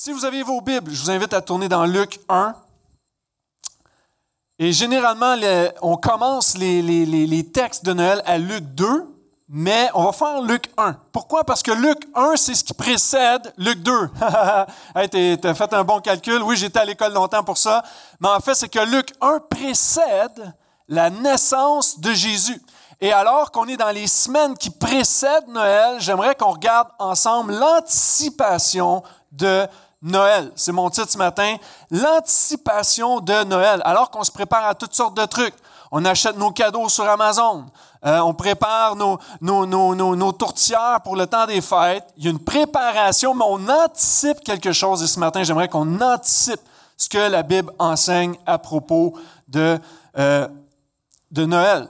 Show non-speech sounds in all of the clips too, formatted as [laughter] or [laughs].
Si vous avez vos Bibles, je vous invite à tourner dans Luc 1. Et généralement, on commence les, textes de Noël à Luc 2, mais on va faire Luc 1. Pourquoi? Parce que Luc 1, c'est ce qui précède Luc 2. [laughs] hey, as fait un bon calcul. Oui, j'étais à l'école longtemps pour ça. Mais en fait, c'est que Luc 1 précède la naissance de Jésus. Et alors qu'on est dans les semaines qui précèdent Noël, j'aimerais qu'on regarde ensemble l'anticipation de Noël. C'est mon titre ce matin, l'anticipation de Noël. Alors qu'on se prépare à toutes sortes de trucs. On achète nos cadeaux sur Amazon. Euh, on prépare nos, nos, tourtières pour le temps des fêtes. Il y a une préparation, mais on anticipe quelque chose. Et ce matin, j'aimerais qu'on anticipe ce que la Bible enseigne à propos de, euh, Noël.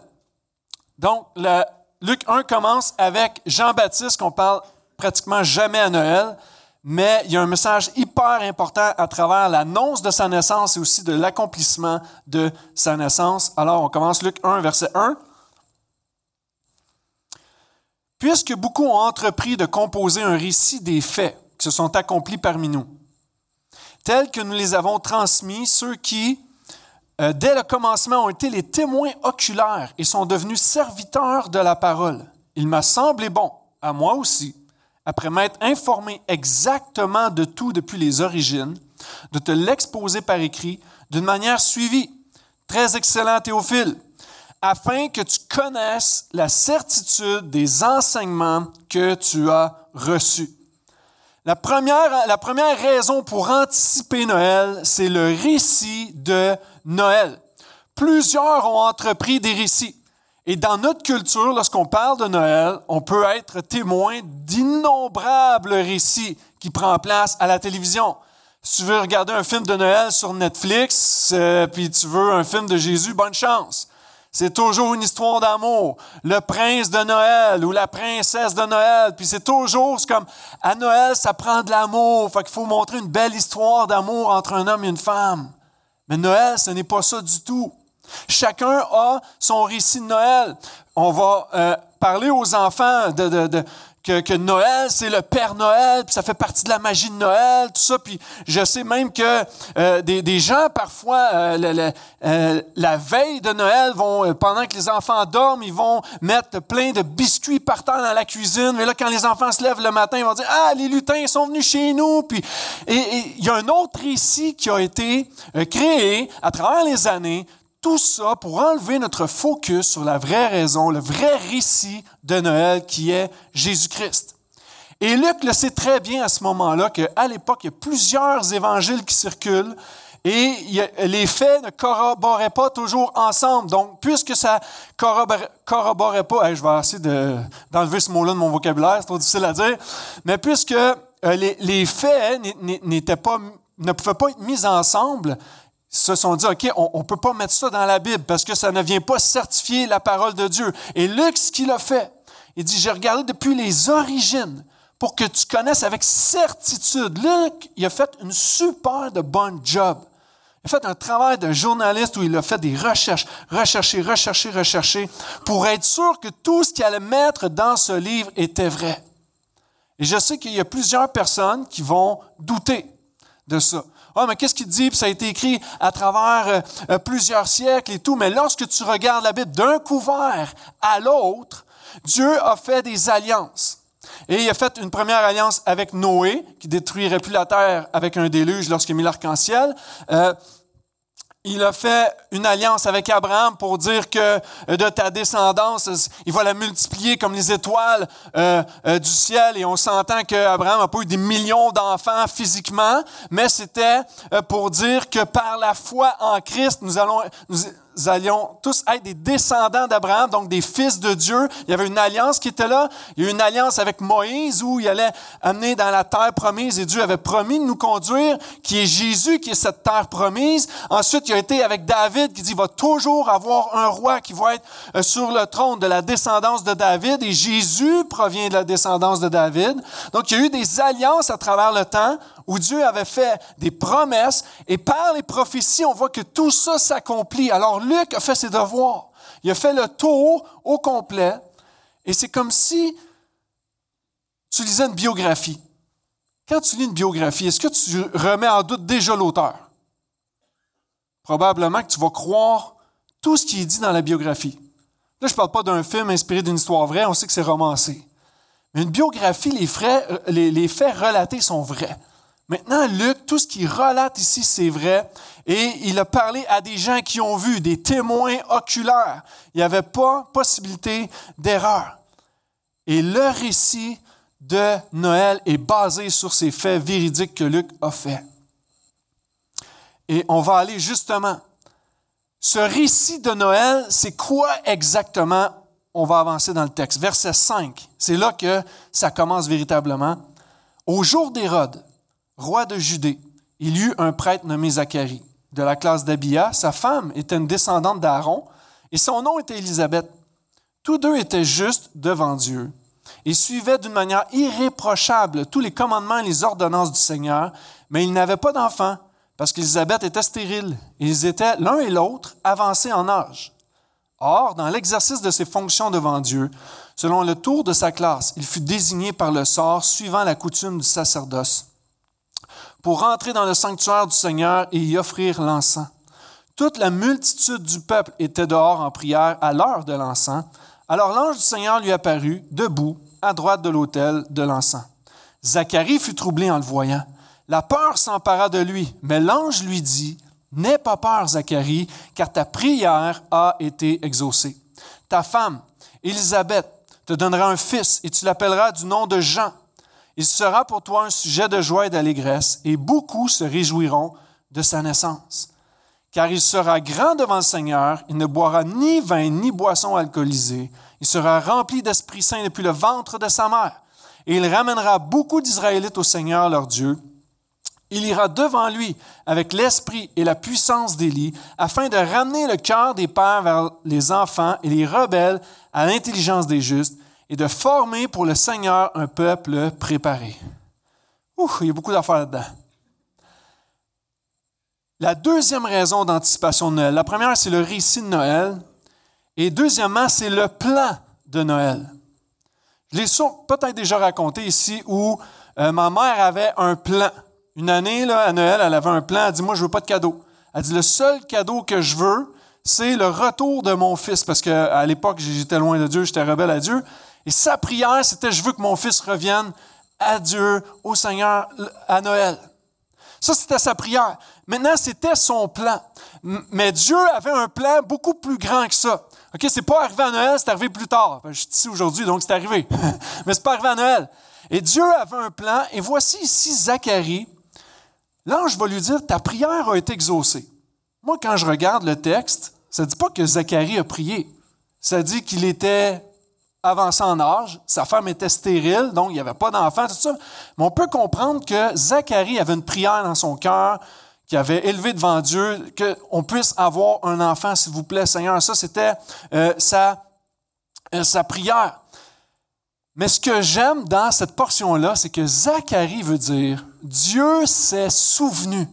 Donc, Luc 1 commence avec Jean-Baptiste, qu'on parle pratiquement jamais à Noël mais il y a un message hyper important à travers l'annonce de sa naissance et aussi de l'accomplissement de sa naissance. Alors, on commence Luc 1, verset 1. Puisque beaucoup ont entrepris de composer un récit des faits qui se sont accomplis parmi nous, tels que nous les avons transmis, ceux qui, euh, dès le commencement, ont été les témoins oculaires et sont devenus serviteurs de la parole, il m'a semblé bon, à moi aussi, après m'être informé exactement de tout depuis les origines, de te l'exposer par écrit d'une manière suivie. Très excellent Théophile, afin que tu connaisses la certitude des enseignements que tu as reçus. La première, raison pour anticiper Noël, c'est le récit de Noël. Plusieurs ont entrepris des récits. Et dans notre culture, lorsqu'on parle de Noël, on peut être témoin d'innombrables récits qui prennent place à la télévision. Si tu veux regarder un film de Noël sur Netflix, euh, puis tu veux un film de Jésus, bonne chance. C'est toujours une histoire d'amour. Le prince de Noël ou la princesse de Noël. Puis c'est toujours comme à Noël, ça prend de l'amour. Fait qu'il faut montrer une belle histoire d'amour entre un homme et une femme. Mais Noël, ce n'est pas ça du tout. Chacun a son récit de Noël. On va euh, parler aux enfants de, que, Noël, c'est le Père Noël, puis ça fait partie de la magie de Noël, tout ça. Puis je sais même que euh, des, gens, parfois, euh, la veille de Noël, pendant que les enfants dorment, ils vont mettre plein de biscuits par terre dans la cuisine. Mais là, quand les enfants se lèvent le matin, ils vont dire Ah, les lutins sont venus chez nous. Puis il y a un autre récit qui a été créé à travers les années tout ça pour enlever notre focus sur la vraie raison, le vrai récit de Noël qui est Jésus-Christ. Et Luc le sait très bien à ce moment-là qu'à l'époque, il y a plusieurs évangiles qui circulent et les faits ne corroboraient pas toujours ensemble. Donc, puisque ça corroborait pas, je vais essayer d'enlever ce mot-là de mon vocabulaire, c'est trop difficile à dire, mais puisque euh, les, faits ne pouvaient pas être mis ensemble, se sont dit, OK, on ne peut pas mettre ça dans la Bible parce que ça ne vient pas certifier la parole de Dieu. Et Luc, ce qu'il a fait, il dit, j'ai regardé depuis les origines pour que tu connaisses avec certitude. Luc, il a fait une super de bon job. Il a fait un travail de journaliste où il a fait des recherches, rechercher, rechercher, rechercher, pour être sûr que tout ce qu'il allait mettre dans ce livre était vrai. Et je sais qu'il y a plusieurs personnes qui vont douter de ça. Ah, mais qu'est-ce qu'il dit? Puis ça a été écrit à travers euh, euh, plusieurs siècles et tout. Mais lorsque tu regardes la Bible d'un couvert à l'autre, Dieu a fait des alliances. Et il a fait une première alliance avec Noé, qui détruirait plus la terre avec un déluge lorsqu'il a mis l'arc-en-ciel. Euh, il a fait une alliance avec Abraham pour dire que de ta descendance, il va la multiplier comme les étoiles euh, euh, du ciel. Et on s'entend qu'Abraham n'a pas eu des millions d'enfants physiquement, mais c'était euh, pour dire que par la foi en Christ, nous allons, nous, allions tous être des descendants d'Abraham, donc des fils de Dieu. Il y avait une alliance qui était là. Il y a eu une alliance avec Moïse où il allait amener dans la terre promise et Dieu avait promis de nous conduire, qui est Jésus, qui est cette terre promise. Ensuite, il a été avec David qui dit, il va toujours avoir un roi qui va être euh, sur le trône de la descendance de David et Jésus provient de la descendance de David. Donc, il y a eu des alliances à travers le temps où Dieu avait fait des promesses et par les prophéties, on voit que tout ça s'accomplit. Alors Luc a fait ses devoirs. Il a fait le tour au complet et c'est comme si tu lisais une biographie. quand tu lis une biographie, est-ce que tu remets en doute déjà l'auteur? Probablement que tu vas croire tout ce qui est dit dans la biographie. Là, je ne parle pas d'un film inspiré d'une histoire vraie, on sait que c'est romancé. Mais une biographie, les, euh, les faits relatés sont vrais. Maintenant, Luc, tout ce qu'il relate ici, c'est vrai. Et il a parlé à des gens qui ont vu, des témoins oculaires. Il n'y avait pas possibilité d'erreur. Et le récit de Noël est basé sur ces faits véridiques que Luc a fait. Et on va aller justement. Ce récit de Noël, c'est quoi exactement? On va avancer dans le texte. Verset 5, c'est là que ça commence véritablement. Au jour d'Hérode, roi de Judée, il y eut un prêtre nommé Zacharie, de la classe d'Abia. Sa femme était une descendante d'Aaron, et son nom était Élisabeth. Tous deux étaient justes devant Dieu et suivaient d'une manière irréprochable tous les commandements et les ordonnances du Seigneur, mais ils n'avaient pas d'enfants parce qu'Élisabeth était stérile. Ils étaient l'un et l'autre avancés en âge. Or, dans l'exercice de ses fonctions devant Dieu, selon le tour de sa classe, il fut désigné par le sort suivant la coutume du sacerdoce pour rentrer dans le sanctuaire du Seigneur et y offrir l'encens. Toute la multitude du peuple était dehors en prière à l'heure de l'encens. Alors l'ange du Seigneur lui apparut, debout, à droite de l'autel de l'encens. Zacharie fut troublé en le voyant. La peur s'empara de lui, mais l'ange lui dit, N'aie pas peur, Zacharie, car ta prière a été exaucée. Ta femme, Élisabeth, te donnera un fils et tu l'appelleras du nom de Jean. Il sera pour toi un sujet de joie et d'allégresse, et beaucoup se réjouiront de sa naissance. Car il sera grand devant le Seigneur, il ne boira ni vin ni boisson alcoolisée, il sera rempli d'Esprit Saint depuis le ventre de sa mère, et il ramènera beaucoup d'Israélites au Seigneur leur Dieu. Il ira devant lui avec l'esprit et la puissance d'Élie, afin de ramener le cœur des pères vers les enfants et les rebelles à l'intelligence des justes, et de former pour le Seigneur un peuple préparé. Ouh, il y a beaucoup d'affaires là-dedans. La deuxième raison d'anticipation de Noël, la première, c'est le récit de Noël. Et deuxièmement, c'est le plan de Noël. Je l'ai peut-être déjà raconté ici où euh, ma mère avait un plan. Une année, là, à Noël, elle avait un plan. Elle dit Moi, je ne veux pas de cadeau. Elle dit Le seul cadeau que je veux, c'est le retour de mon fils. Parce qu'à l'époque, j'étais loin de Dieu, j'étais rebelle à Dieu. Et sa prière, c'était je veux que mon fils revienne à Dieu, au Seigneur, à Noël. Ça, c'était sa prière. Maintenant, c'était son plan. Mais Dieu avait un plan beaucoup plus grand que ça. OK, c'est pas arrivé à Noël, c'est arrivé plus tard. Je suis ici aujourd'hui, donc c'est arrivé. [laughs] Mais c'est pas arrivé à Noël. Et Dieu avait un plan. Et voici ici Zacharie. L'ange va lui dire, ta prière a été exaucée. Moi, quand je regarde le texte, ça ne dit pas que Zacharie a prié. Ça dit qu'il était avancé en âge, sa femme était stérile, donc il n'y avait pas d'enfant, tout ça. Mais on peut comprendre que Zacharie avait une prière dans son cœur, qui avait élevé devant Dieu, qu'on puisse avoir un enfant, s'il vous plaît, Seigneur. Ça, c'était euh, sa, euh, sa prière. Mais ce que j'aime dans cette portion-là, c'est que Zacharie veut dire Dieu s'est souvenu.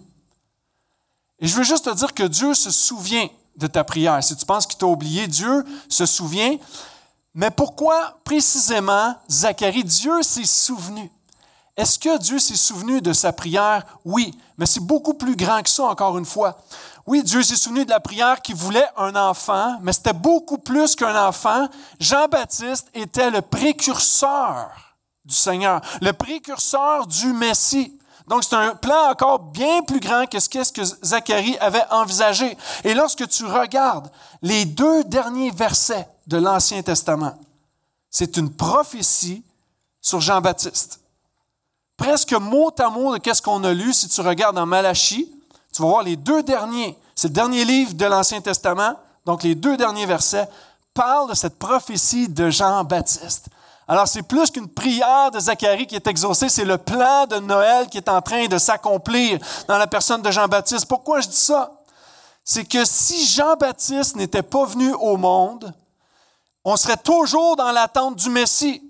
Et je veux juste te dire que Dieu se souvient de ta prière. Si tu penses qu'il t'a oublié, Dieu se souvient. Mais pourquoi précisément Zacharie, Dieu s'est souvenu? Est-ce que Dieu s'est souvenu de sa prière? Oui, mais c'est beaucoup plus grand que ça, encore une fois. Oui, Dieu s'est souvenu de la prière qui voulait un enfant, mais c'était beaucoup plus qu'un enfant. Jean-Baptiste était le précurseur du Seigneur, le précurseur du Messie. Donc, c'est un plan encore bien plus grand que ce que Zacharie avait envisagé. Et lorsque tu regardes les deux derniers versets de l'Ancien Testament, c'est une prophétie sur Jean-Baptiste. Presque mot à mot de qu'est-ce qu'on a lu, si tu regardes dans Malachie, tu vas voir les deux derniers, c'est le dernier livre de l'Ancien Testament, donc les deux derniers versets parlent de cette prophétie de Jean-Baptiste. Alors, c'est plus qu'une prière de Zacharie qui est exaucée, c'est le plan de Noël qui est en train de s'accomplir dans la personne de Jean-Baptiste. Pourquoi je dis ça? C'est que si Jean-Baptiste n'était pas venu au monde, on serait toujours dans l'attente du Messie.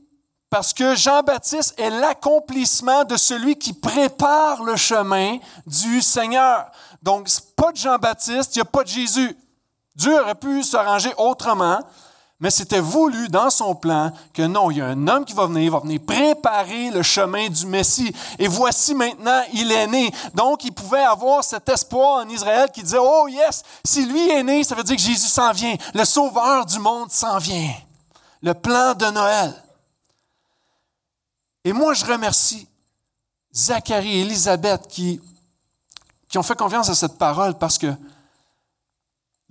Parce que Jean-Baptiste est l'accomplissement de celui qui prépare le chemin du Seigneur. Donc, pas de Jean-Baptiste, il n'y a pas de Jésus. Dieu aurait pu s'arranger autrement, Mais c'était voulu dans son plan que non, il y a un homme qui va venir, il va venir préparer le chemin du Messie. Et voici maintenant, il est né. Donc, il pouvait avoir cet espoir en Israël qui disait, oh yes, si lui est né, ça veut dire que Jésus s'en vient. Le sauveur du monde s'en vient. Le plan de Noël. Et moi, je remercie Zacharie et Élisabeth qui, qui ont fait confiance à cette parole parce que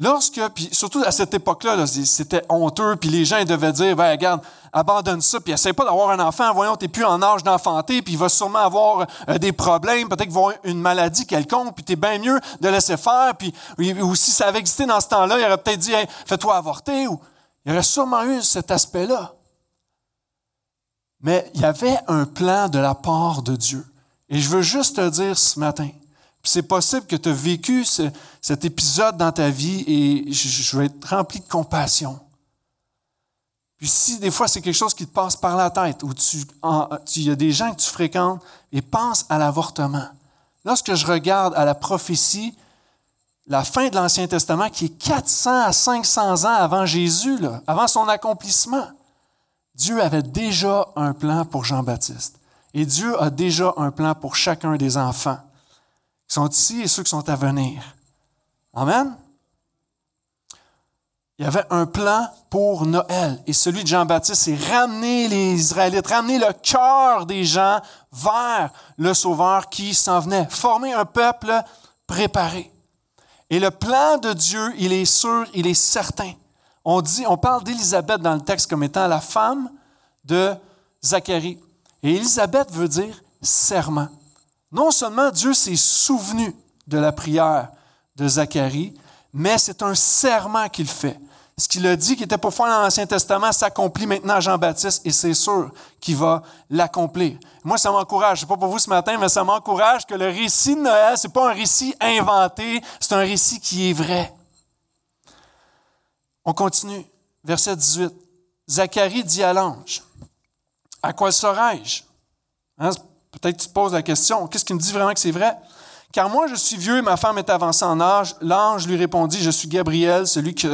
Lorsque, puis surtout à cette époque-là, c'était honteux, puis les gens devaient dire, ben regarde, abandonne ça, puis essaie pas d'avoir un enfant, voyons, tu n'es plus en âge d'enfanter, puis il va sûrement avoir euh, des problèmes, peut-être qu'il va avoir une maladie quelconque, puis tu es bien mieux de laisser faire, puis ou si ça avait existé dans ce temps-là, il aurait peut-être dit, fais-toi avorter, ou il aurait sûrement eu cet aspect-là. Mais il y avait un plan de la part de Dieu. Et je veux juste te dire ce matin, c'est possible que tu as vécu cet épisode dans ta vie et je, vais être rempli de compassion. Puis si des fois c'est quelque chose qui te passe par la tête, ou tu, il y a des gens que tu fréquentes et pense à l'avortement. Lorsque je regarde à la prophétie, la fin de l'Ancien Testament, qui est 400 à 500 ans avant Jésus, avant son accomplissement, Dieu avait déjà un plan pour Jean-Baptiste. Et Dieu a déjà un plan pour chacun des enfants sont ici et ceux qui sont à venir. Amen. Il y avait un plan pour Noël et celui de Jean-Baptiste, c'est ramener les Israélites, ramener le cœur des gens vers le Sauveur qui s'en venait, former un peuple préparé. Et le plan de Dieu, il est sûr, il est certain. On dit, on parle d'Élisabeth dans le texte comme étant la femme de Zacharie. Et Élisabeth veut dire serment. Non seulement Dieu s'est souvenu de la prière de Zacharie, mais c'est un serment qu'il fait. Ce qu'il a dit qu'il était pour faire dans l'Ancien Testament s'accomplit maintenant à Jean-Baptiste et c'est sûr qu'il va l'accomplir. Moi, ça m'encourage. Sais pas pour vous ce matin, mais ça m'encourage que le récit de Noël, c'est pas un récit inventé, c'est un récit qui est vrai. On continue. Verset 18. Zacharie dit à l'ange, à quoi serai-je? Hein, Peut-être tu te poses la question, qu'est-ce qui me dit vraiment que c'est vrai? Car moi, je suis vieux et ma femme est avancée en âge. L'ange lui répondit, je suis Gabriel, celui qui,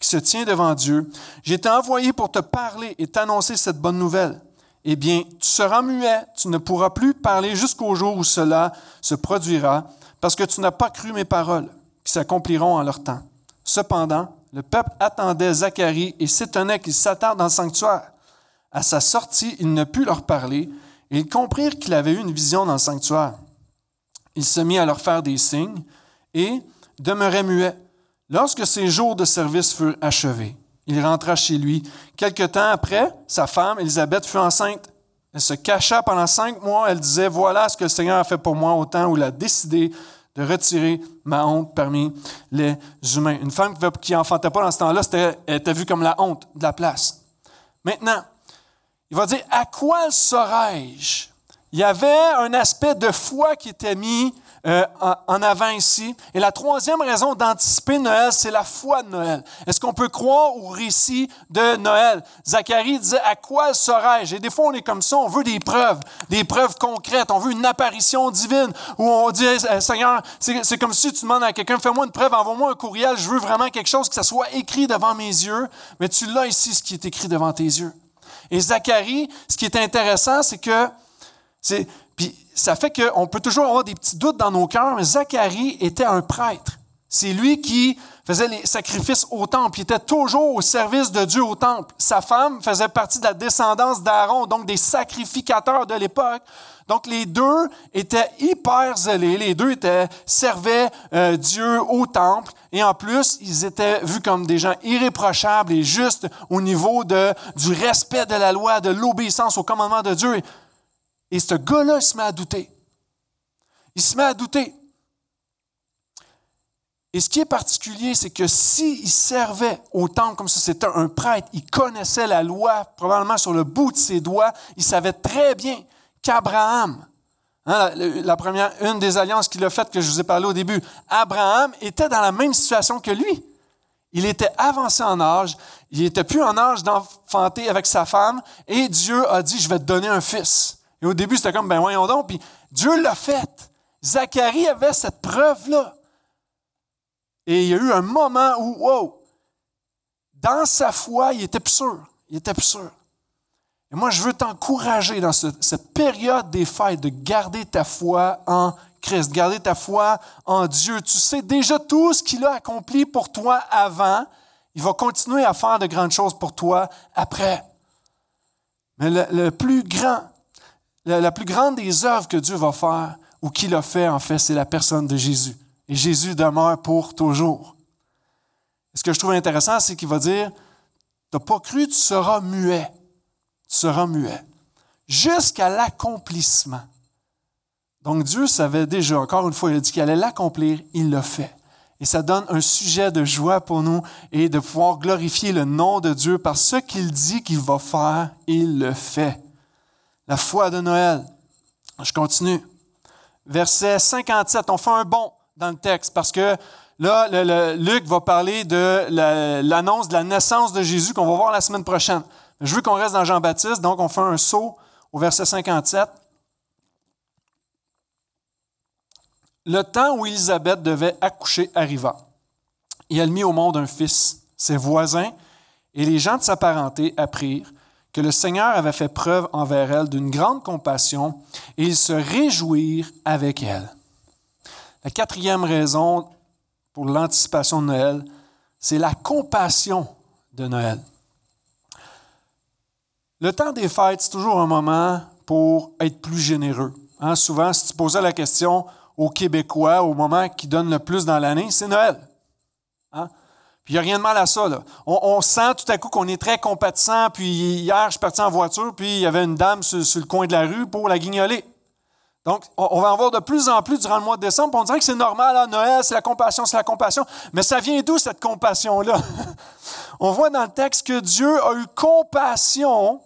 se tient devant Dieu. J'ai été envoyé pour te parler et t'annoncer cette bonne nouvelle. Eh bien, tu seras muet, tu ne pourras plus parler jusqu'au jour où cela se produira, parce que tu n'as pas cru mes paroles, qui s'accompliront en leur temps. Cependant, le peuple attendait Zacharie et s'étonnait qu'il s'attarde dans le sanctuaire. À sa sortie, il ne put leur parler, ils comprirent qu'il avait eu une vision dans le sanctuaire. Il se mit à leur faire des signes et demeurait muet. Lorsque ses jours de service furent achevés, il rentra chez lui. Quelque temps après, sa femme, Élisabeth, fut enceinte. Elle se cacha pendant cinq mois. Elle disait, voilà ce que le Seigneur a fait pour moi au temps où il a décidé de retirer ma honte parmi les humains. Une femme qui n'enfantait pas dans ce temps-là, elle était vue comme la honte de la place. Maintenant, il va dire, à quoi serais-je? Il y avait un aspect de foi qui était mis euh, en avant ici. Et la troisième raison d'anticiper Noël, c'est la foi de Noël. Est-ce qu'on peut croire au récit de Noël? Zacharie disait, à quoi serais-je? Et des fois, on est comme ça, on veut des preuves, des preuves concrètes, on veut une apparition divine, où on dit, Seigneur, c'est comme si tu demandes à quelqu'un, fais-moi une preuve, envoie-moi un courriel, je veux vraiment quelque chose, que ça soit écrit devant mes yeux, mais tu l'as ici, ce qui est écrit devant tes yeux. Et Zacharie, ce qui est intéressant, c'est que, ça fait qu'on peut toujours avoir des petits doutes dans nos cœurs, mais Zacharie était un prêtre. C'est lui qui faisait les sacrifices au temple. Il était toujours au service de Dieu au temple. Sa femme faisait partie de la descendance d'Aaron, donc des sacrificateurs de l'époque. Donc les deux étaient hyper zélés, les deux étaient, servaient euh, Dieu au temple, et en plus, ils étaient vus comme des gens irréprochables et justes au niveau de, du respect de la loi, de l'obéissance au commandement de Dieu. Et ce gars-là, se met à douter. Il se met à douter. Et ce qui est particulier, c'est que s'il servait au temple comme si c'était un prêtre, il connaissait la loi probablement sur le bout de ses doigts, il savait très bien qu'Abraham, hein, la, première, une des alliances qu'il a faites que je vous ai parlé au début, Abraham était dans la même situation que lui. Il était avancé en âge, il n'était plus en âge d'enfanter avec sa femme, et Dieu a dit, je vais te donner un fils. Et au début, c'était comme, ben voyons donc, puis Dieu l'a fait. Zacharie avait cette preuve-là. Et il y a eu un moment où, wow, dans sa foi, il était plus sûr. Il était plus sûr. Et moi, je veux t'encourager dans cette période des fêtes de garder ta foi en Christ, garder ta foi en Dieu. Tu sais déjà tout ce qu'il a accompli pour toi avant. Il va continuer à faire de grandes choses pour toi après. Mais le, plus grand, la, plus grande des œuvres que Dieu va faire, ou qu'il a fait, en fait, c'est la personne de Jésus. Et Jésus demeure pour toujours. ce que je trouve intéressant, c'est qu'il va dire, tu n'as pas cru, tu seras muet. Tu seras muet. Jusqu'à l'accomplissement. Donc Dieu savait déjà, encore une fois, il a dit qu'il allait l'accomplir, il l'a fait. Et ça donne un sujet de joie pour nous et de pouvoir glorifier le nom de Dieu par ce qu'il dit qu'il va faire, il le fait. La foi de Noël. Je continue. Verset 57, on fait un bond dans le texte parce que là, Luc va parler de l'annonce de la naissance de Jésus qu'on va voir la semaine prochaine. Je veux qu'on reste dans Jean-Baptiste, donc on fait un saut au verset 57. Le temps où Élisabeth devait accoucher arriva, et elle mit au monde un fils. Ses voisins et les gens de sa parenté apprirent que le Seigneur avait fait preuve envers elle d'une grande compassion, et ils se réjouirent avec elle. La quatrième raison pour l'anticipation de Noël, c'est la compassion de Noël. Le temps des fêtes, c'est toujours un moment pour être plus généreux. Hein, souvent, si tu posais la question aux Québécois au moment qui donne le plus dans l'année, c'est Noël. Hein? Puis il n'y a rien de mal à ça. On, sent tout à coup qu'on est très compatissant. Puis hier, je suis parti en voiture, puis il y avait une dame sur, le coin de la rue pour la guignoler. Donc, on, va en voir de plus en plus durant le mois de décembre. On dirait que c'est normal, à Noël, c'est la compassion, c'est la compassion. Mais ça vient d'où cette compassion-là? [laughs] on voit dans le texte que Dieu a eu compassion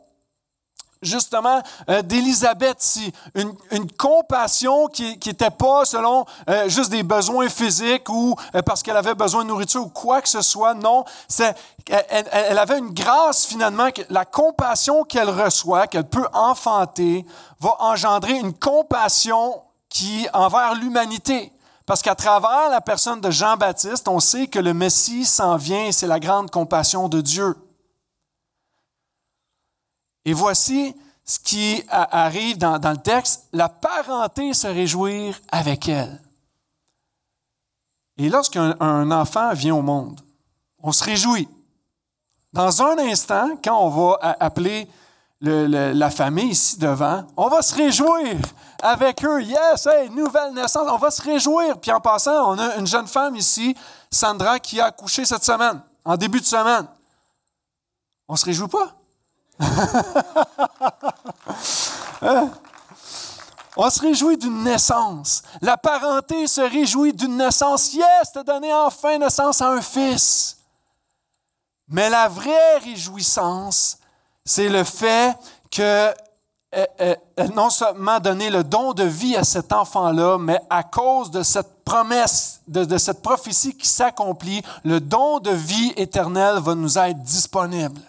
justement euh, d'Élisabeth si une, compassion qui n'était pas selon euh, juste des besoins physiques ou euh, parce qu'elle avait besoin de nourriture ou quoi que ce soit. Non, c'est, elle, elle, avait une grâce finalement, que la compassion qu'elle reçoit, qu'elle peut enfanter, va engendrer une compassion qui envers l'humanité. Parce qu'à travers la personne de Jean-Baptiste, on sait que le Messie s'en vient et c'est la grande compassion de Dieu. Et voici ce qui arrive dans, le texte, la parenté se réjouir avec elle. Et lorsqu'un enfant vient au monde, on se réjouit. Dans un instant, quand on va appeler la famille ici devant, on va se réjouir avec eux. Yes, hey, nouvelle naissance, on va se réjouir. Puis en passant, on a une jeune femme ici, Sandra, qui a accouché cette semaine, en début de semaine. On ne se réjouit pas? Hein? On se réjouit d'une naissance. La parenté se réjouit d'une naissance. Yes, t'as donné enfin naissance à un fils. Mais la vraie réjouissance, c'est le fait que euh, euh, non seulement donné le don de vie à cet enfant-là, mais à cause de cette promesse, de, de cette prophétie qui s'accomplit, le don de vie éternelle va nous être disponible.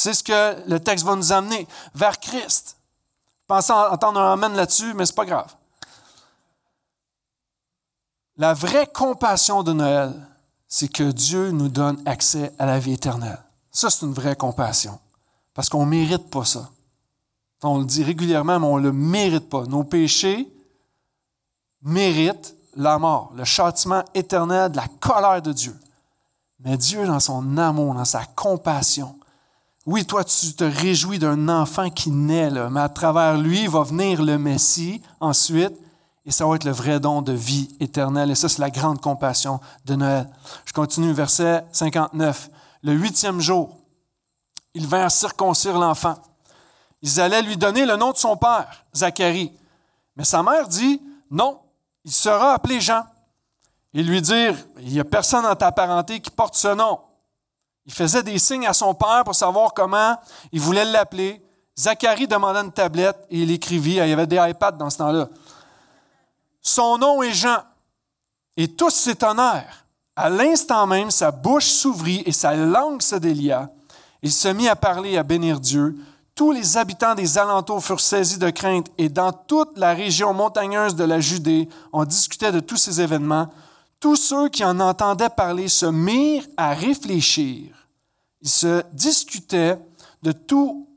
C'est ce que le texte va nous amener vers Christ. Pensez entendre un amen là-dessus, mais ce n'est pas grave. La vraie compassion de Noël, c'est que Dieu nous donne accès à la vie éternelle. Ça, c'est une vraie compassion. Parce qu'on ne mérite pas ça. On le dit régulièrement, mais on ne le mérite pas. Nos péchés méritent la mort, le châtiment éternel de la colère de Dieu. Mais Dieu, dans son amour, dans sa compassion, oui, toi, tu te réjouis d'un enfant qui naît, mais à travers lui va venir le Messie ensuite, et ça va être le vrai don de vie éternelle. Et ça, c'est la grande compassion de Noël. Je continue, verset 59. Le huitième jour, ils vinrent circoncire l'enfant. Ils allaient lui donner le nom de son père, Zacharie. Mais sa mère dit, non, il sera appelé Jean. Et lui dire, il n'y a personne dans ta parenté qui porte ce nom. Il faisait des signes à son père pour savoir comment il voulait l'appeler. Zacharie demanda une tablette et il écrivit. Il y avait des iPads dans ce temps-là. Son nom est Jean. Et tous s'étonnèrent. À l'instant même, sa bouche s'ouvrit et sa langue se délia. Il se mit à parler et à bénir Dieu. Tous les habitants des alentours furent saisis de crainte et dans toute la région montagneuse de la Judée, on discutait de tous ces événements tous ceux qui en entendaient parler se mirent à réfléchir il se discutait de tout.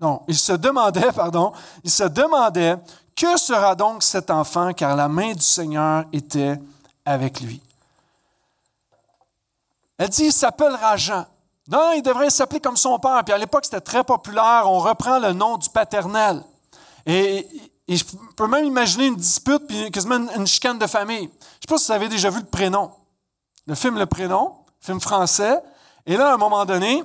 Non, il se demandait, [laughs] pardon, il se demandait que sera donc cet enfant, car la main du Seigneur était avec lui. Elle dit, il s'appellera Jean. Non, il devrait s'appeler comme son père. Puis à l'époque, c'était très populaire. On reprend le nom du paternel. Et, je peux même imaginer une dispute, puis quasiment une, chicane de famille. Je ne sais pas si vous avez déjà vu le prénom. Le film Le Prénom, film français. Et là, à un moment donné,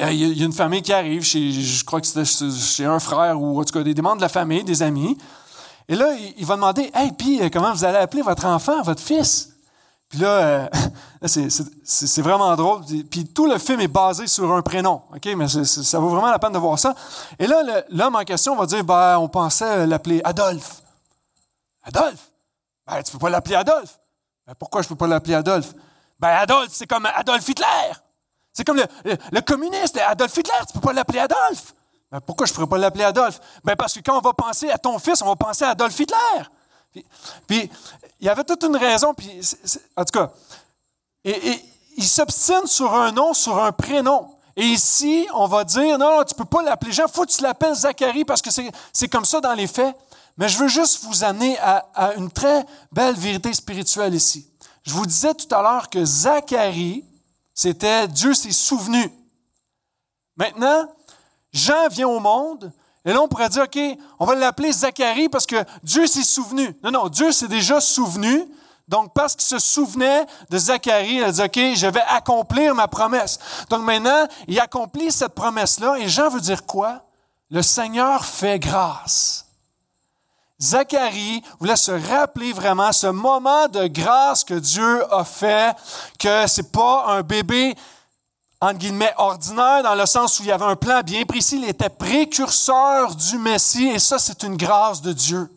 euh, il y a une famille qui arrive, chez, je crois que c'était chez un frère ou en tout cas des membres de la famille, des amis. Et là, il, va demander Hey, puis euh, comment vous allez appeler votre enfant, votre fils Puis là, euh, [laughs] c'est vraiment drôle. Puis tout le film est basé sur un prénom. OK, mais ça vaut vraiment la peine de voir ça. Et là, l'homme en question va dire ben, On pensait l'appeler Adolphe. Adolphe? Ben, Tu peux pas l'appeler Adolphe. Ben, pourquoi je peux pas l'appeler Adolphe? Ben, Adolphe, c'est comme Adolphe Hitler. C'est comme le, communiste, Adolf Hitler, tu peux pas l'appeler Adolphe. Ben, pourquoi je pourrais pas l'appeler Adolphe? Ben, parce que quand on va penser à ton fils, on va penser à Adolf Hitler. Puis, il y avait toute une raison, puis, en tout cas, et, il s'obstine sur un nom, sur un prénom. Et ici, on va dire, non, tu ne peux pas l'appeler Jean, il faut que tu l'appelles Zacharie parce que c'est comme ça dans les faits. Mais je veux juste vous amener à, à une très belle vérité spirituelle ici. Je vous disais tout à l'heure que Zacharie, c'était Dieu s'est souvenu. Maintenant, Jean vient au monde, et là on pourrait dire, OK, on va l'appeler Zacharie parce que Dieu s'est souvenu. Non, non, Dieu s'est déjà souvenu. Donc, parce qu'il se souvenait de Zacharie, il a dit, OK, je vais accomplir ma promesse. Donc maintenant, il accomplit cette promesse-là, et Jean veut dire quoi? Le Seigneur fait grâce. Zacharie voulait se rappeler vraiment ce moment de grâce que Dieu a fait, que c'est pas un bébé entre guillemets ordinaire dans le sens où il y avait un plan bien précis, il était précurseur du Messie et ça c'est une grâce de Dieu.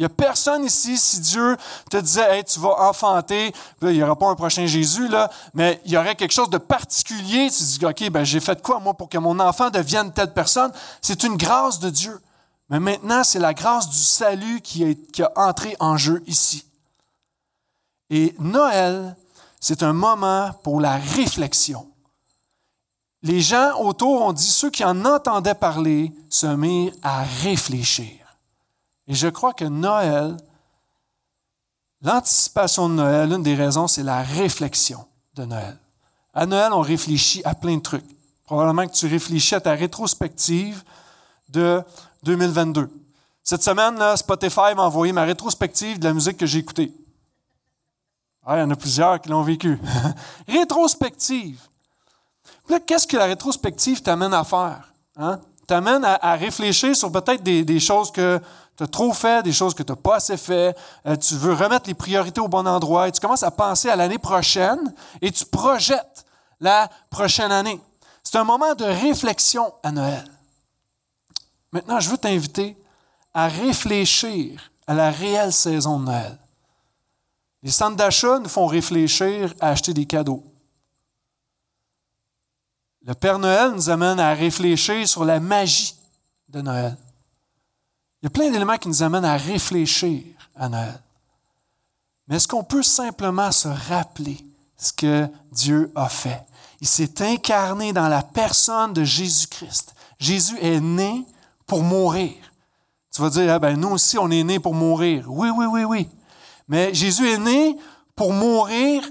Il n'y a personne ici, si Dieu te disait, hey, tu vas enfanter, il n'y aura pas un prochain Jésus, là, mais il y aurait quelque chose de particulier. Tu dis, OK, ben, j'ai fait quoi, moi, pour que mon enfant devienne telle personne? C'est une grâce de Dieu. Mais maintenant, c'est la grâce du salut qui, est, qui a entré en jeu ici. Et Noël, c'est un moment pour la réflexion. Les gens autour ont dit, ceux qui en entendaient parler se mirent à réfléchir. Et je crois que Noël, l'anticipation de Noël, l'une des raisons, c'est la réflexion de Noël. À Noël, on réfléchit à plein de trucs. Probablement que tu réfléchis à ta rétrospective de 2022. Cette semaine, là, Spotify m'a envoyé ma rétrospective de la musique que j'ai écoutée. Ah, il y en a plusieurs qui l'ont vécu. [laughs] rétrospective. Qu'est-ce que la rétrospective t'amène à faire? Hein? T'amène à, réfléchir sur peut-être des, choses que tu as trop fait, des choses que tu n'as pas assez fait. Euh, tu veux remettre les priorités au bon endroit et tu commences à penser à l'année prochaine et tu projettes la prochaine année. C'est un moment de réflexion à Noël. Maintenant, je veux t'inviter à réfléchir à la réelle saison de Noël. Les centres d'achat nous font réfléchir à acheter des cadeaux. Le Père Noël nous amène à réfléchir sur la magie de Noël. Il y a plein d'éléments qui nous amènent à réfléchir à Noël. Mais est-ce qu'on peut simplement se rappeler ce que Dieu a fait? Il s'est incarné dans la personne de Jésus-Christ. Jésus est né pour mourir. Tu vas dire, ah ben, nous aussi, on est nés pour mourir. Oui, oui, oui, oui. Mais Jésus est né pour mourir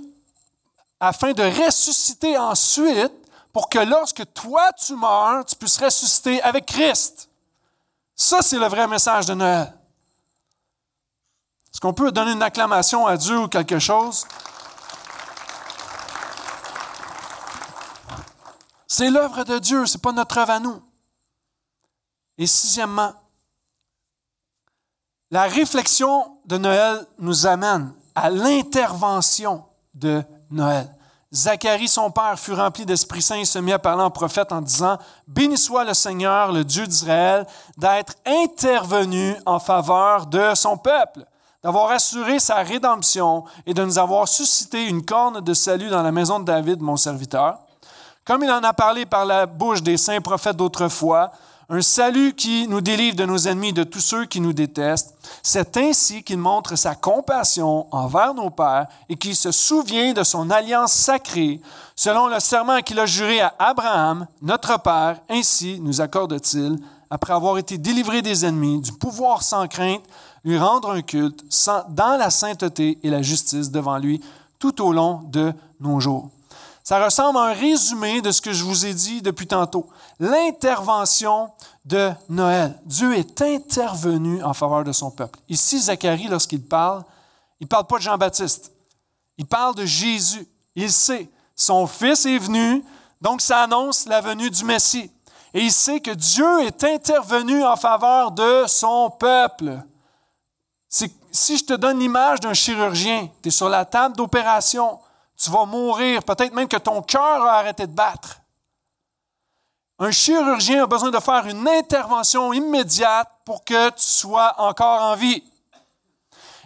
afin de ressusciter ensuite pour que lorsque toi tu meurs, tu puisses ressusciter avec Christ. Ça, c'est le vrai message de Noël. Est-ce qu'on peut donner une acclamation à Dieu ou quelque chose? C'est l'œuvre de Dieu, ce n'est pas notre œuvre à nous. Et sixièmement, la réflexion de Noël nous amène à l'intervention de Noël. Zacharie, son père, fut rempli d'Esprit Saint et se mit à parler en prophète en disant, Béni soit le Seigneur, le Dieu d'Israël, d'être intervenu en faveur de son peuple, d'avoir assuré sa rédemption et de nous avoir suscité une corne de salut dans la maison de David, mon serviteur. Comme il en a parlé par la bouche des saints prophètes d'autrefois, un salut qui nous délivre de nos ennemis, de tous ceux qui nous détestent. C'est ainsi qu'il montre sa compassion envers nos pères et qu'il se souvient de son alliance sacrée, selon le serment qu'il a juré à Abraham, notre Père. Ainsi nous accorde-t-il, après avoir été délivré des ennemis, du pouvoir sans crainte, lui rendre un culte dans la sainteté et la justice devant lui tout au long de nos jours. Ça ressemble à un résumé de ce que je vous ai dit depuis tantôt. L'intervention de Noël. Dieu est intervenu en faveur de son peuple. Ici, Zacharie, lorsqu'il parle, il ne parle pas de Jean-Baptiste. Il parle de Jésus. Il sait, son Fils est venu, donc ça annonce la venue du Messie. Et il sait que Dieu est intervenu en faveur de son peuple. Si je te donne l'image d'un chirurgien, tu es sur la table d'opération, tu vas mourir, peut-être même que ton cœur a arrêté de battre. Un chirurgien a besoin de faire une intervention immédiate pour que tu sois encore en vie.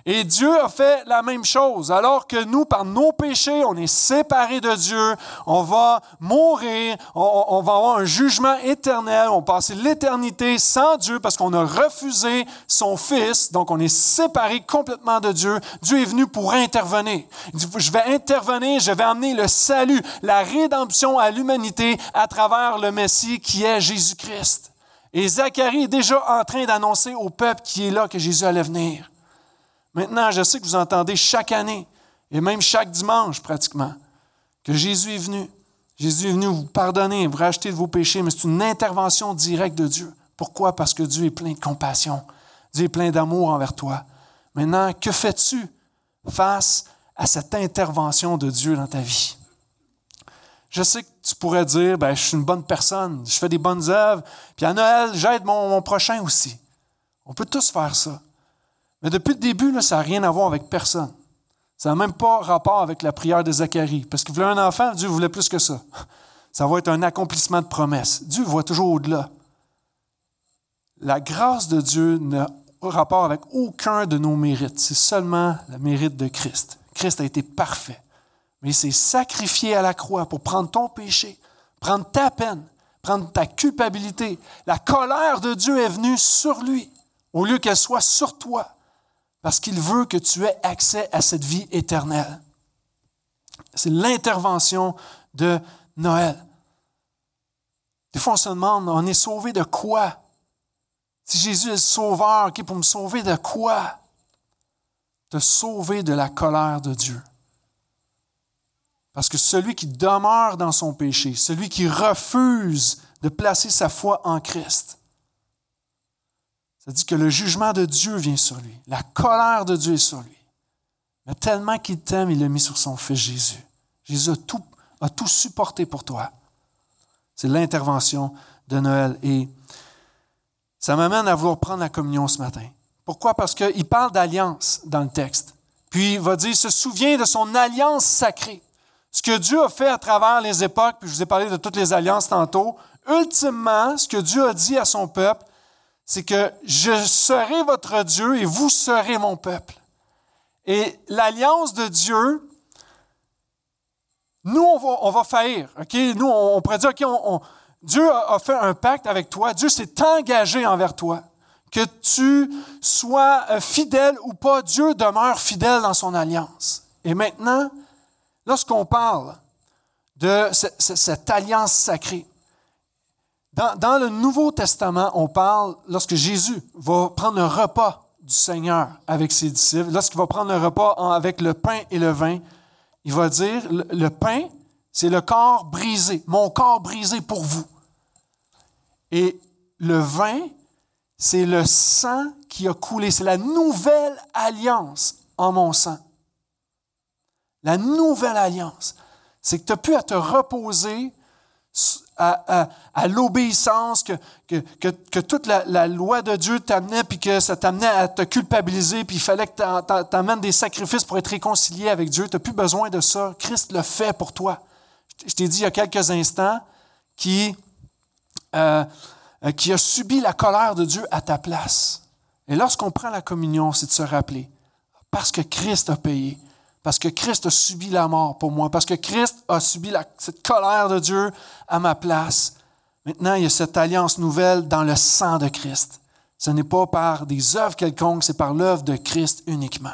Et Dieu a fait la même chose. Alors que nous, par nos péchés, on est séparés de Dieu, on va mourir, on, va avoir un jugement éternel, on va passer l'éternité sans Dieu parce qu'on a refusé son Fils, donc on est séparés complètement de Dieu. Dieu est venu pour intervenir. Il dit, je vais intervenir, je vais amener le salut, la rédemption à l'humanité à travers le Messie qui est Jésus-Christ. Et Zacharie est déjà en train d'annoncer au peuple qui est là que Jésus allait venir. Maintenant, je sais que vous entendez chaque année, et même chaque dimanche pratiquement, que Jésus est venu. Jésus est venu vous pardonner, vous racheter de vos péchés, mais c'est une intervention directe de Dieu. Pourquoi? Parce que Dieu est plein de compassion. Dieu est plein d'amour envers toi. Maintenant, que fais-tu face à cette intervention de Dieu dans ta vie? Je sais que tu pourrais dire, ben, je suis une bonne personne, je fais des bonnes œuvres, puis à Noël, j'aide mon, mon prochain aussi. On peut tous faire ça. Mais depuis le début, ça n'a rien à voir avec personne. Ça n'a même pas rapport avec la prière de Zacharie. Parce qu'il voulait un enfant, Dieu voulait plus que ça. [laughs] Ça va être un accomplissement de promesse. Dieu voit toujours au-delà. La grâce de Dieu n'a rapport avec aucun de nos mérites. C'est seulement le mérite de Christ. Christ a été parfait. Mais il s'est sacrifié à la croix pour prendre ton péché, prendre ta peine, prendre ta culpabilité. La colère de Dieu est venue sur lui au lieu qu'elle soit sur toi parce qu'il veut que tu aies accès à cette vie éternelle. C'est l'intervention de Noël. Des fois, on se demande, on est sauvé de quoi? Si Jésus est le sauveur, OK, pour me sauver de quoi? Te sauver de la colère de Dieu. Parce que celui qui demeure dans son péché, celui qui refuse de placer sa foi en Christ, ça dit que le jugement de Dieu vient sur lui. La colère de Dieu est sur lui. Mais tellement qu'il t'aime, il l'a mis sur son Fils Jésus. Jésus a tout, a tout supporté pour toi. C'est l'intervention de Noël. Et ça m'amène à vouloir prendre la communion ce matin. Pourquoi? Parce qu'il parle d'alliance dans le texte. Puis il va dire, il se souvient de son alliance sacrée. Ce que Dieu a fait à travers les époques, puis je vous ai parlé de toutes les alliances tantôt, ultimement, ce que Dieu a dit à son peuple, c'est que je serai votre Dieu et vous serez mon peuple. Et l'alliance de Dieu, nous, on va, faillir. Nous, on, pourrait dire, OK, Dieu a, fait un pacte avec toi. Dieu s'est engagé envers toi. Que tu sois euh, fidèle ou pas, Dieu demeure fidèle dans son alliance. Et maintenant, lorsqu'on parle de cette alliance sacrée, dans, le Nouveau Testament, on parle, lorsque Jésus va prendre le repas du Seigneur avec ses disciples, lorsqu'il va prendre le repas avec le pain et le vin, il va dire, le, pain, c'est le corps brisé, mon corps brisé pour vous. Et le vin, c'est le sang qui a coulé, c'est la nouvelle alliance en mon sang. La nouvelle alliance, c'est que tu as pu à te reposer à, l'obéissance, que, toute la, loi de Dieu t'amenait, puis que ça t'amenait à te culpabiliser, puis il fallait que tu amènes des sacrifices pour être réconcilié avec Dieu. Tu n'as plus besoin de ça. Christ le fait pour toi. Je t'ai dit il y a quelques instants qui, euh, qui a subi la colère de Dieu à ta place. Et lorsqu'on prend la communion, c'est de se rappeler, parce que Christ a payé, parce que Christ a subi la mort pour moi, parce que Christ a subi cette colère de Dieu à ma place. Maintenant, il y a cette alliance nouvelle dans le sang de Christ. Ce n'est pas par des œuvres quelconques, c'est par l'œuvre de Christ uniquement.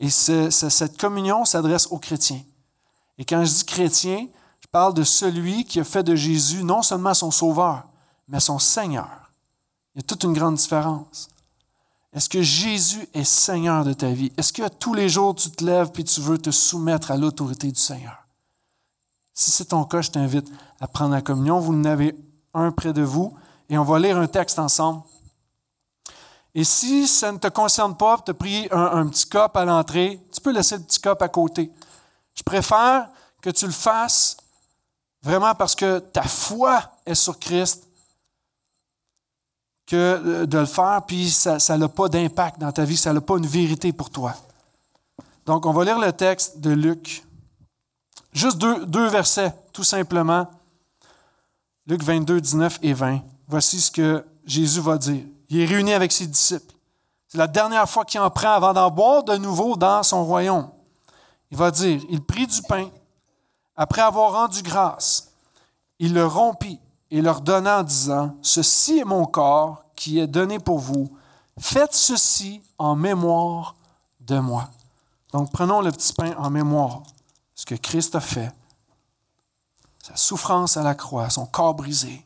Et cette communion s'adresse aux chrétiens. Et quand je dis chrétien, je parle de celui qui a fait de Jésus non seulement son sauveur, mais son Seigneur. Il y a toute une grande différence. Est-ce que Jésus est Seigneur de ta vie? Est-ce que tous les jours tu te lèves puis tu veux te soumettre à l'autorité du Seigneur? Si c'est ton cas, je t'invite à prendre la communion. Vous en avez un près de vous et on va lire un texte ensemble. Et si ça ne te concerne pas, tu as pris un, un petit cop à l'entrée, tu peux laisser le petit cop à côté. Je préfère que tu le fasses vraiment parce que ta foi est sur Christ euh, de le faire, puis ça n'a pas d'impact dans ta vie, ça n'a pas une vérité pour toi. Donc, on va lire le texte de Luc. Juste deux, deux versets, tout simplement. Luc 22, 19 et 20. Voici ce que Jésus va dire. Il est réuni avec ses disciples. C'est la dernière fois qu'il en prend avant d'en boire de nouveau dans son royaume. Il va dire, il prit du pain, après avoir rendu grâce, il le rompit et leur donna en disant, Ceci est mon corps qui est donné pour vous. Faites ceci en mémoire de moi. Donc prenons le petit pain en mémoire, ce que Christ a fait, sa souffrance à la croix, son corps brisé.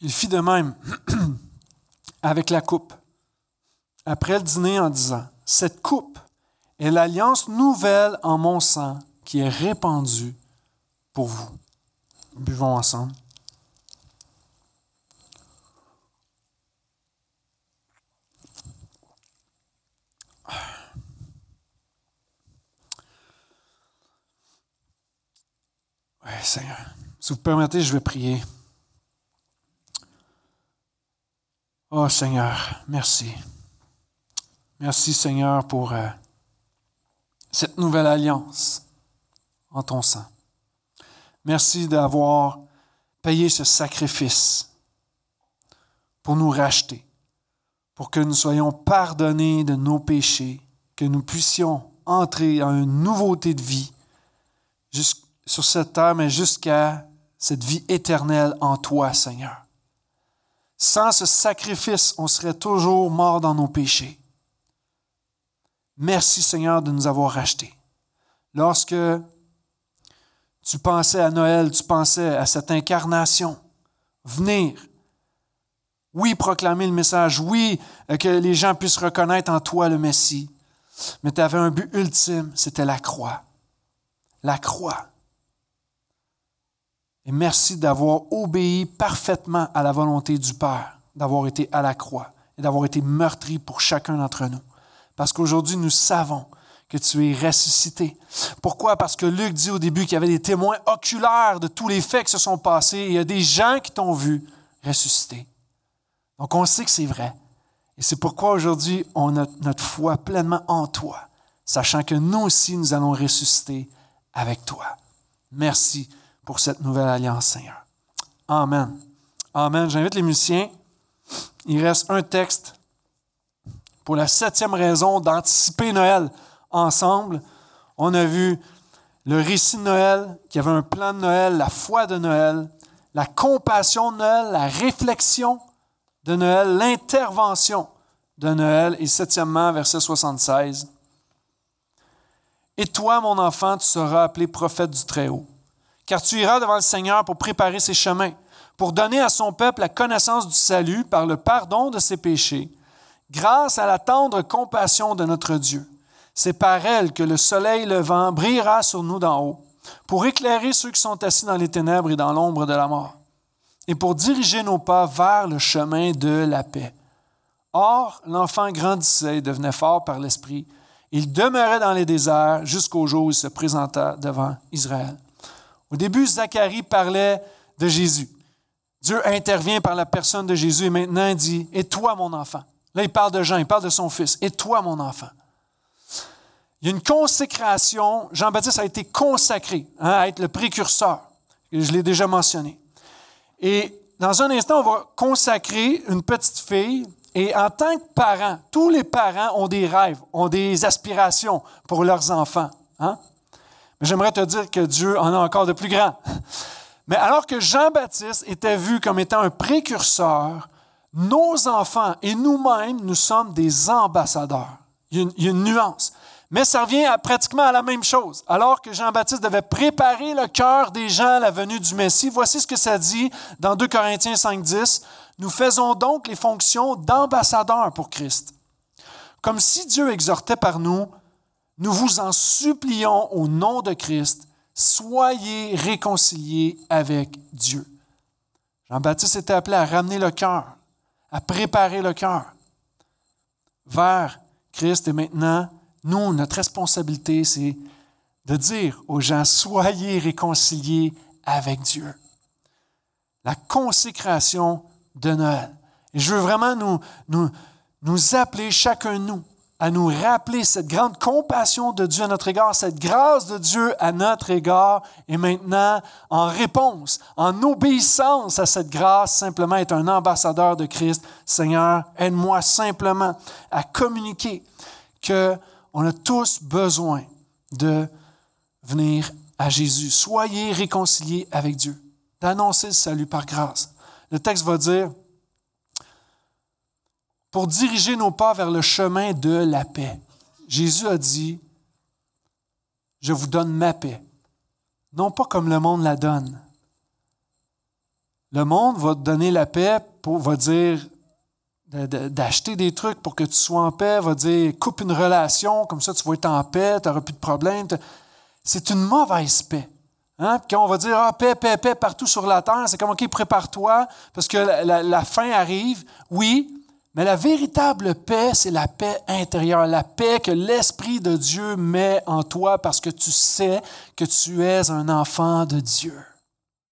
Il fit de même [clears throat] avec la coupe, après le dîner en disant, Cette coupe est l'alliance nouvelle en mon sang qui est répandue pour vous. Buvons ensemble. Oui, Seigneur. Si vous permettez, je vais prier. Oh Seigneur, merci. Merci Seigneur pour euh, cette nouvelle alliance en ton sang. Merci d'avoir payé ce sacrifice pour nous racheter, pour que nous soyons pardonnés de nos péchés, que nous puissions entrer en une nouveauté de vie sur cette terre, mais jusqu'à cette vie éternelle en toi, Seigneur. Sans ce sacrifice, on serait toujours mort dans nos péchés. Merci Seigneur de nous avoir rachetés. Lorsque tu pensais à Noël, tu pensais à cette incarnation, venir, oui, proclamer le message, oui, que les gens puissent reconnaître en toi le Messie, mais tu avais un but ultime, c'était la croix. La croix. Et merci d'avoir obéi parfaitement à la volonté du Père, d'avoir été à la croix et d'avoir été meurtri pour chacun d'entre nous. Parce qu'aujourd'hui, nous savons que tu es ressuscité. Pourquoi? Parce que Luc dit au début qu'il y avait des témoins oculaires de tous les faits qui se sont passés il y a des gens qui t'ont vu ressusciter. Donc on sait que c'est vrai. Et c'est pourquoi aujourd'hui, on a notre foi pleinement en toi, sachant que nous aussi, nous allons ressusciter avec toi. Merci pour cette nouvelle alliance, Seigneur. Amen. Amen. J'invite les musiciens. Il reste un texte pour la septième raison d'anticiper Noël ensemble. On a vu le récit de Noël, qui avait un plan de Noël, la foi de Noël, la compassion de Noël, la réflexion de Noël, l'intervention de Noël. Et septièmement, verset 76. Et toi, mon enfant, tu seras appelé prophète du Très-Haut car tu iras devant le Seigneur pour préparer ses chemins, pour donner à son peuple la connaissance du salut par le pardon de ses péchés, grâce à la tendre compassion de notre Dieu. C'est par elle que le soleil levant brillera sur nous d'en haut, pour éclairer ceux qui sont assis dans les ténèbres et dans l'ombre de la mort, et pour diriger nos pas vers le chemin de la paix. Or, l'enfant grandissait et devenait fort par l'Esprit. Il demeurait dans les déserts jusqu'au jour où il se présenta devant Israël. Au début, Zacharie parlait de Jésus. Dieu intervient par la personne de Jésus et maintenant il dit, Et toi mon enfant. Là, il parle de Jean, il parle de son fils. Et toi mon enfant. Il y a une consécration. Jean-Baptiste a été consacré hein, à être le précurseur. Je l'ai déjà mentionné. Et dans un instant, on va consacrer une petite fille. Et en tant que parents, tous les parents ont des rêves, ont des aspirations pour leurs enfants. Hein? Mais j'aimerais te dire que Dieu en a encore de plus grands. Mais alors que Jean-Baptiste était vu comme étant un précurseur, nos enfants et nous-mêmes, nous sommes des ambassadeurs. Il y, a une, y a une nuance. Mais ça revient à, pratiquement à la même chose. Alors que Jean-Baptiste devait préparer le cœur des gens à la venue du Messie, voici ce que ça dit dans 2 Corinthiens 5.10. Nous faisons donc les fonctions d'ambassadeurs pour Christ. Comme si Dieu exhortait par nous, nous vous en supplions au nom de Christ, soyez réconciliés avec Dieu. Jean-Baptiste était appelé à ramener le cœur, à préparer le cœur vers Christ et maintenant nous, notre responsabilité, c'est de dire aux gens, soyez réconciliés avec Dieu. La consécration de Noël. Et je veux vraiment nous, nous, appeler, chacun de nous, à nous rappeler cette grande compassion de Dieu à notre égard, cette grâce de Dieu à notre égard, et maintenant, en réponse, en obéissance à cette grâce, simplement être un ambassadeur de Christ. Seigneur, aide-moi simplement à communiquer que on a tous besoin de venir à Jésus. Soyez réconciliés avec Dieu, d'annoncer le salut par grâce. Le texte va dire, pour diriger nos pas vers le chemin de la paix. Jésus a dit, je vous donne ma paix, non pas comme le monde la donne. Le monde va te donner la paix, pour, va dire, d'acheter des trucs pour que tu sois en paix, va dire coupe une relation, comme ça tu vas être en paix, tu n'auras plus de problème. C'est une mauvaise paix. Hein? quand on va dire ah, paix, paix, paix partout sur la terre, c'est comme OK, prépare-toi parce que la, la, fin arrive. Oui, mais la véritable paix, c'est la paix intérieure, la paix que l'Esprit de Dieu met en toi parce que tu sais que tu es un enfant de Dieu.